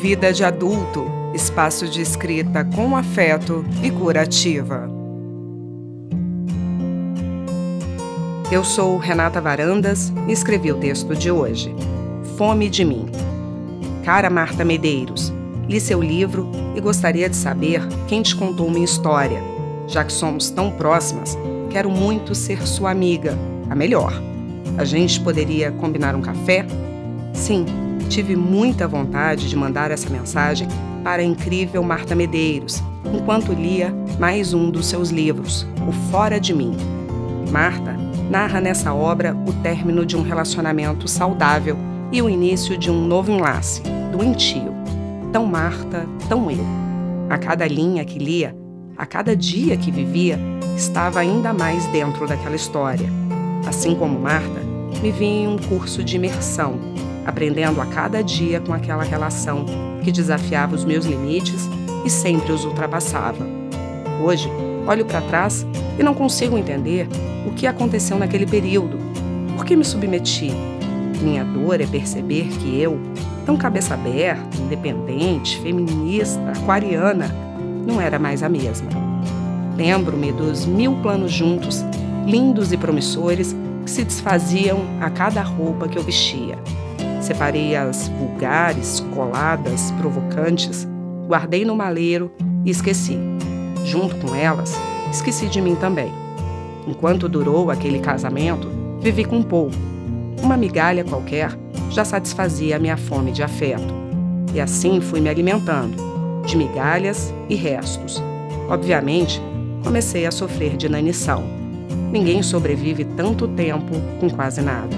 Vida de Adulto espaço de escrita com afeto e curativa. Eu sou Renata Varandas e escrevi o texto de hoje, Fome de Mim. Cara Marta Medeiros, li seu livro e gostaria de saber quem te contou minha história. Já que somos tão próximas, quero muito ser sua amiga, a melhor. A gente poderia combinar um café? Sim, tive muita vontade de mandar essa mensagem para a incrível Marta Medeiros, enquanto lia mais um dos seus livros, O Fora de Mim. Marta narra nessa obra o término de um relacionamento saudável e o início de um novo enlace, doentio. Tão Marta, tão eu. A cada linha que lia, a cada dia que vivia, estava ainda mais dentro daquela história. Assim como Marta, me vi em um curso de imersão aprendendo a cada dia com aquela relação que desafiava os meus limites e sempre os ultrapassava. Hoje, olho para trás e não consigo entender o que aconteceu naquele período. Por que me submeti? Minha dor é perceber que eu, tão cabeça aberta, independente, feminista, aquariana, não era mais a mesma. Lembro-me dos mil planos juntos, lindos e promissores, que se desfaziam a cada roupa que eu vestia. Separei as vulgares, coladas, provocantes, guardei no maleiro e esqueci. Junto com elas, esqueci de mim também. Enquanto durou aquele casamento, vivi com pouco. Uma migalha qualquer já satisfazia a minha fome de afeto. E assim fui me alimentando, de migalhas e restos. Obviamente, comecei a sofrer de inanição. Ninguém sobrevive tanto tempo com quase nada.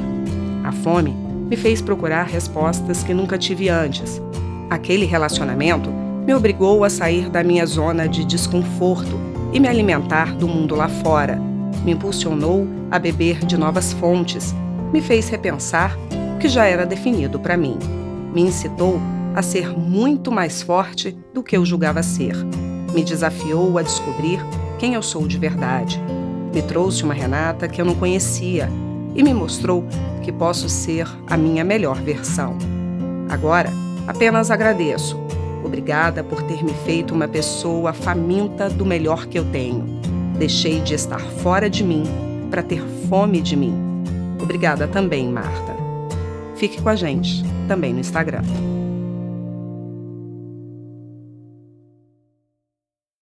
A fome me fez procurar respostas que nunca tive antes. Aquele relacionamento me obrigou a sair da minha zona de desconforto e me alimentar do mundo lá fora. Me impulsionou a beber de novas fontes, me fez repensar o que já era definido para mim. Me incitou a ser muito mais forte do que eu julgava ser. Me desafiou a descobrir quem eu sou de verdade. Me trouxe uma Renata que eu não conhecia e me mostrou que posso ser a minha melhor versão. Agora, apenas agradeço. Obrigada por ter me feito uma pessoa faminta do melhor que eu tenho. Deixei de estar fora de mim para ter fome de mim. Obrigada também, Marta. Fique com a gente, também no Instagram.